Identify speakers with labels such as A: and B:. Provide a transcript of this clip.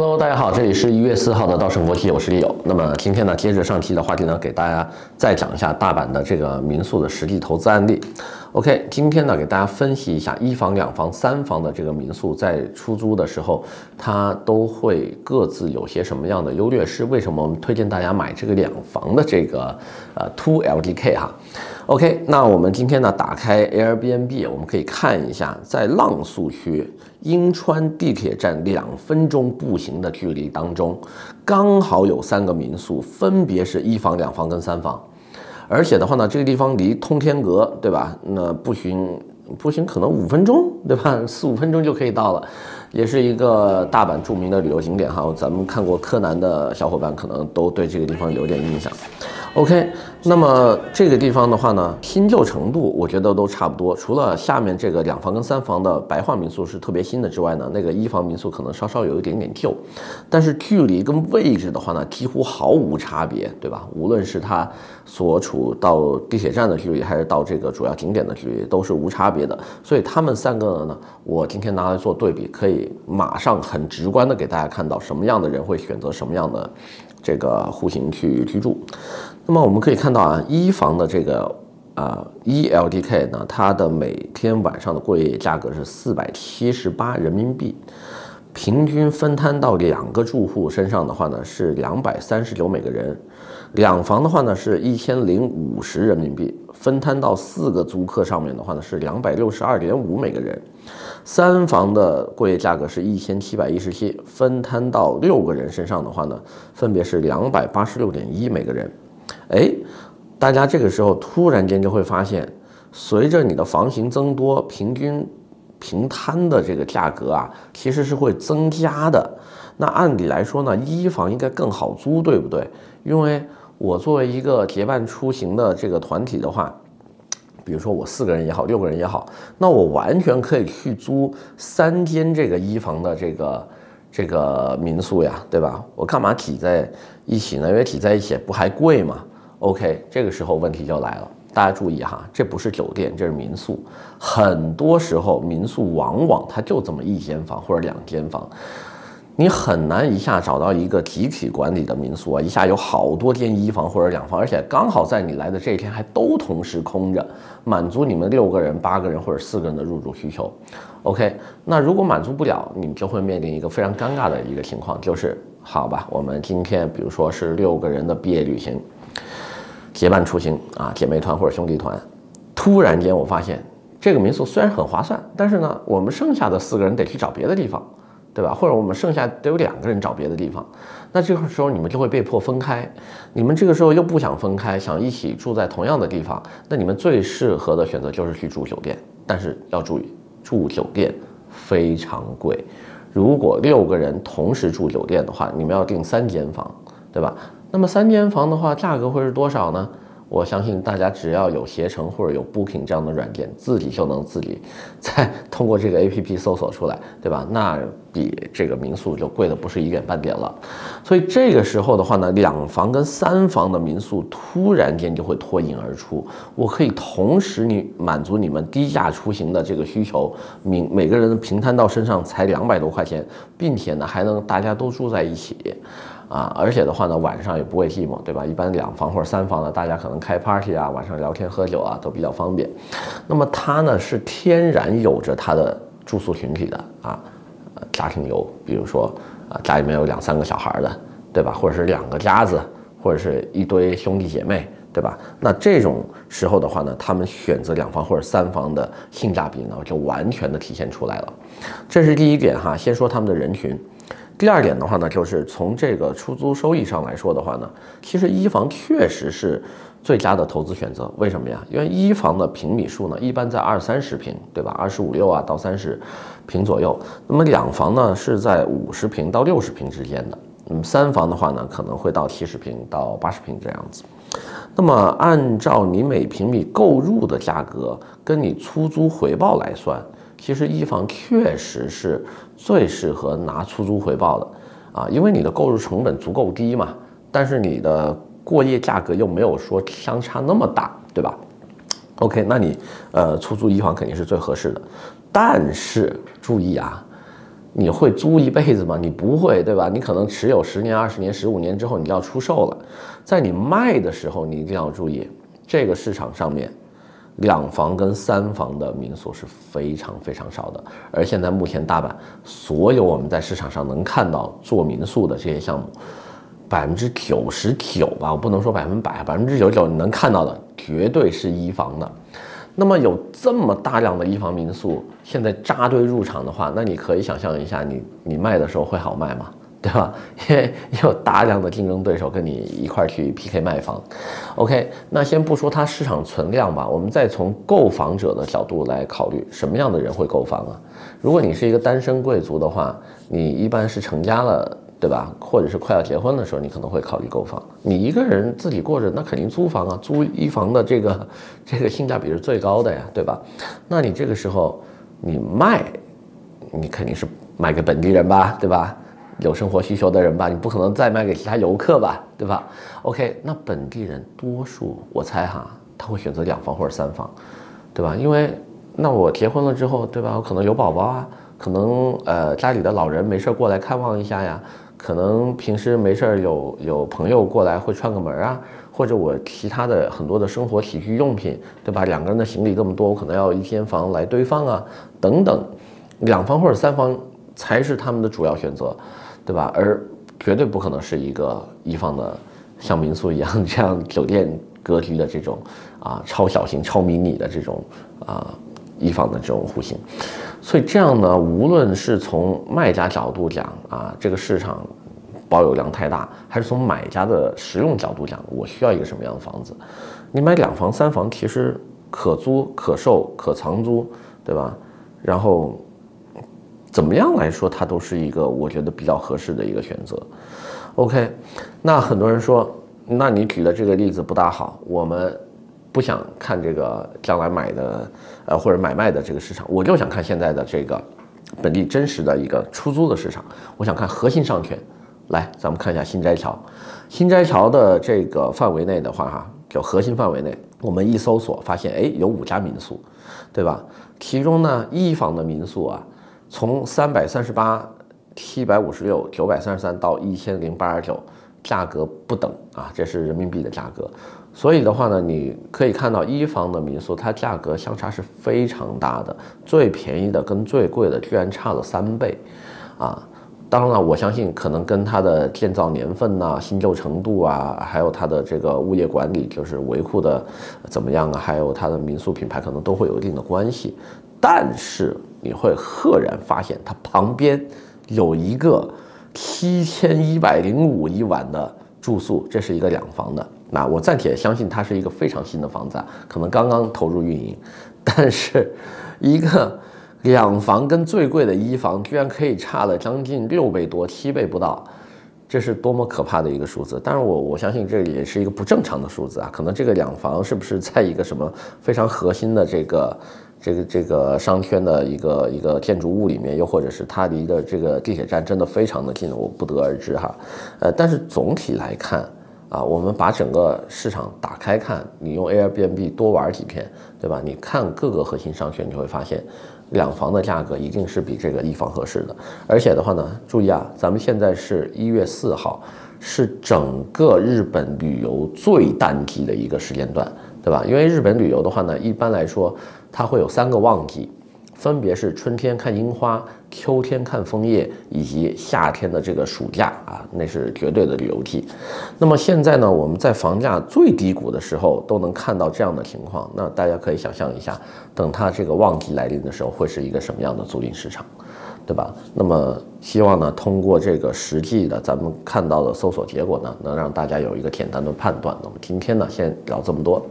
A: Hello，大家好，这里是一月四号的稻盛国际，我是李友。那么今天呢，接着上期的话题呢，给大家再讲一下大阪的这个民宿的实际投资案例。OK，今天呢，给大家分析一下一房、两房、三房的这个民宿在出租的时候，它都会各自有些什么样的优劣势？为什么我们推荐大家买这个两房的这个呃 Two LDK 哈？OK，那我们今天呢，打开 Airbnb，我们可以看一下，在浪速区英川地铁站两分钟步行的距离当中，刚好有三个民宿，分别是一房、两房跟三房。而且的话呢，这个地方离通天阁，对吧？那步行步行可能五分钟，对吧？四五分钟就可以到了，也是一个大阪著名的旅游景点哈。咱们看过柯南的小伙伴可能都对这个地方有点印象。OK，那么这个地方的话呢，新旧程度我觉得都差不多，除了下面这个两房跟三房的白话民宿是特别新的之外呢，那个一房民宿可能稍稍有一点点旧，但是距离跟位置的话呢，几乎毫无差别，对吧？无论是它所处到地铁站的距离，还是到这个主要景点的距离，都是无差别的。所以他们三个呢，我今天拿来做对比，可以马上很直观的给大家看到什么样的人会选择什么样的这个户型去居住。那么我们可以看到啊，一房的这个啊一 LDK 呢，它的每天晚上的过夜价格是四百七十八人民币，平均分摊到两个住户身上的话呢是两百三十九每个人，两房的话呢是一千零五十人民币，分摊到四个租客上面的话呢是两百六十二点五每个人，三房的过夜价格是一千七百一十七，分摊到六个人身上的话呢，分别是两百八十六点一每个人。哎，大家这个时候突然间就会发现，随着你的房型增多，平均平摊的这个价格啊，其实是会增加的。那按理来说呢，一房应该更好租，对不对？因为我作为一个结伴出行的这个团体的话，比如说我四个人也好，六个人也好，那我完全可以去租三间这个一房的这个这个民宿呀，对吧？我干嘛挤在一起呢？因为挤在一起不还贵吗？OK，这个时候问题就来了，大家注意哈，这不是酒店，这是民宿。很多时候民宿往往它就这么一间房或者两间房，你很难一下找到一个集体管理的民宿啊，一下有好多间一房或者两房，而且刚好在你来的这一天还都同时空着，满足你们六个人、八个人或者四个人的入住需求。OK，那如果满足不了，你就会面临一个非常尴尬的一个情况，就是好吧，我们今天比如说是六个人的毕业旅行。结伴出行啊，姐妹团或者兄弟团，突然间我发现这个民宿虽然很划算，但是呢，我们剩下的四个人得去找别的地方，对吧？或者我们剩下得有两个人找别的地方，那这个时候你们就会被迫分开。你们这个时候又不想分开，想一起住在同样的地方，那你们最适合的选择就是去住酒店。但是要注意，住酒店非常贵。如果六个人同时住酒店的话，你们要订三间房，对吧？那么三间房的话，价格会是多少呢？我相信大家只要有携程或者有 Booking 这样的软件，自己就能自己 再通过这个 APP 搜索出来，对吧？那比这个民宿就贵的不是一点半点了。所以这个时候的话呢，两房跟三房的民宿突然间就会脱颖而出。我可以同时你满足你们低价出行的这个需求，每每个人平摊到身上才两百多块钱，并且呢还能大家都住在一起。啊，而且的话呢，晚上也不会寂寞，对吧？一般两房或者三房的，大家可能开 party 啊，晚上聊天喝酒啊，都比较方便。那么它呢是天然有着它的住宿群体的啊，家庭游，比如说啊，家里面有两三个小孩的，对吧？或者是两个家子，或者是一堆兄弟姐妹，对吧？那这种时候的话呢，他们选择两房或者三房的性价比呢，就完全的体现出来了。这是第一点哈，先说他们的人群。第二点的话呢，就是从这个出租收益上来说的话呢，其实一房确实是最佳的投资选择。为什么呀？因为一房的平米数呢，一般在二三十平，对吧？二十五六啊到三十平左右。那么两房呢是在五十平到六十平之间的。那么，三房的话呢可能会到七十平到八十平这样子。那么按照你每平米购入的价格跟你出租回报来算。其实一房确实是最适合拿出租回报的啊，因为你的购入成本足够低嘛，但是你的过夜价格又没有说相差那么大，对吧？OK，那你呃出租一房肯定是最合适的，但是注意啊，你会租一辈子吗？你不会，对吧？你可能持有十年、二十年、十五年之后，你就要出售了。在你卖的时候，你一定要注意，这个市场上面，两房跟三房的民宿是非常非常少的。而现在目前大阪所有我们在市场上能看到做民宿的这些项目，百分之九十九吧，我不能说百分百，百分之九十九你能看到的绝对是一房的。那么有这么大量的一房民宿现在扎堆入场的话，那你可以想象一下你，你你卖的时候会好卖吗？对吧？因为有大量的竞争对手跟你一块儿去 PK 卖房。OK，那先不说它市场存量吧，我们再从购房者的角度来考虑，什么样的人会购房啊？如果你是一个单身贵族的话，你一般是成家了。对吧？或者是快要结婚的时候，你可能会考虑购房。你一个人自己过着，那肯定租房啊。租一房的这个 这个性价比是最高的呀，对吧？那你这个时候你卖，你肯定是卖给本地人吧，对吧？有生活需求的人吧，你不可能再卖给其他游客吧，对吧？OK，那本地人多数我猜哈，他会选择两房或者三房，对吧？因为那我结婚了之后，对吧？我可能有宝宝啊，可能呃家里的老人没事过来看望一下呀。可能平时没事儿有有朋友过来会串个门啊，或者我其他的很多的生活起居用品，对吧？两个人的行李这么多，我可能要一间房来堆放啊，等等，两房或者三房才是他们的主要选择，对吧？而绝对不可能是一个一房的，像民宿一样这样 酒店格局的这种啊超小型、超迷你的这种啊一房的这种户型。所以这样呢，无论是从卖家角度讲啊，这个市场保有量太大，还是从买家的实用角度讲，我需要一个什么样的房子？你买两房、三房，其实可租、可售、可长租，对吧？然后怎么样来说，它都是一个我觉得比较合适的一个选择。OK，那很多人说，那你举的这个例子不大好，我们。不想看这个将来买的，呃，或者买卖的这个市场，我就想看现在的这个本地真实的一个出租的市场。我想看核心商圈。来，咱们看一下新斋桥。新斋桥的这个范围内的话，哈，就核心范围内，我们一搜索发现，哎，有五家民宿，对吧？其中呢，一房的民宿啊，从三百三十八、七百五十六、九百三十三到一千零八十九，价格不等啊，这是人民币的价格。所以的话呢，你可以看到一房的民宿，它价格相差是非常大的，最便宜的跟最贵的居然差了三倍，啊，当然了，我相信可能跟它的建造年份呐、新旧程度啊，还有它的这个物业管理，就是维护的怎么样啊，还有它的民宿品牌，可能都会有一定的关系。但是你会赫然发现，它旁边有一个七千一百零五一晚的住宿，这是一个两房的。那我暂且相信它是一个非常新的房子啊，可能刚刚投入运营，但是一个两房跟最贵的一房居然可以差了将近六倍多，七倍不到，这是多么可怕的一个数字！但是我我相信这也是一个不正常的数字啊，可能这个两房是不是在一个什么非常核心的这个这个这个商圈的一个一个建筑物里面，又或者是它离的这个地铁站真的非常的近，我不得而知哈。呃，但是总体来看。啊，我们把整个市场打开看，你用 Airbnb 多玩几天，对吧？你看各个核心商圈，你会发现，两房的价格一定是比这个一房合适的。而且的话呢，注意啊，咱们现在是一月四号，是整个日本旅游最淡季的一个时间段，对吧？因为日本旅游的话呢，一般来说它会有三个旺季。分别是春天看樱花，秋天看枫叶，以及夏天的这个暑假啊，那是绝对的旅游季。那么现在呢，我们在房价最低谷的时候都能看到这样的情况，那大家可以想象一下，等它这个旺季来临的时候，会是一个什么样的租赁市场，对吧？那么希望呢，通过这个实际的咱们看到的搜索结果呢，能让大家有一个简单的判断。那么今天呢，先聊这么多。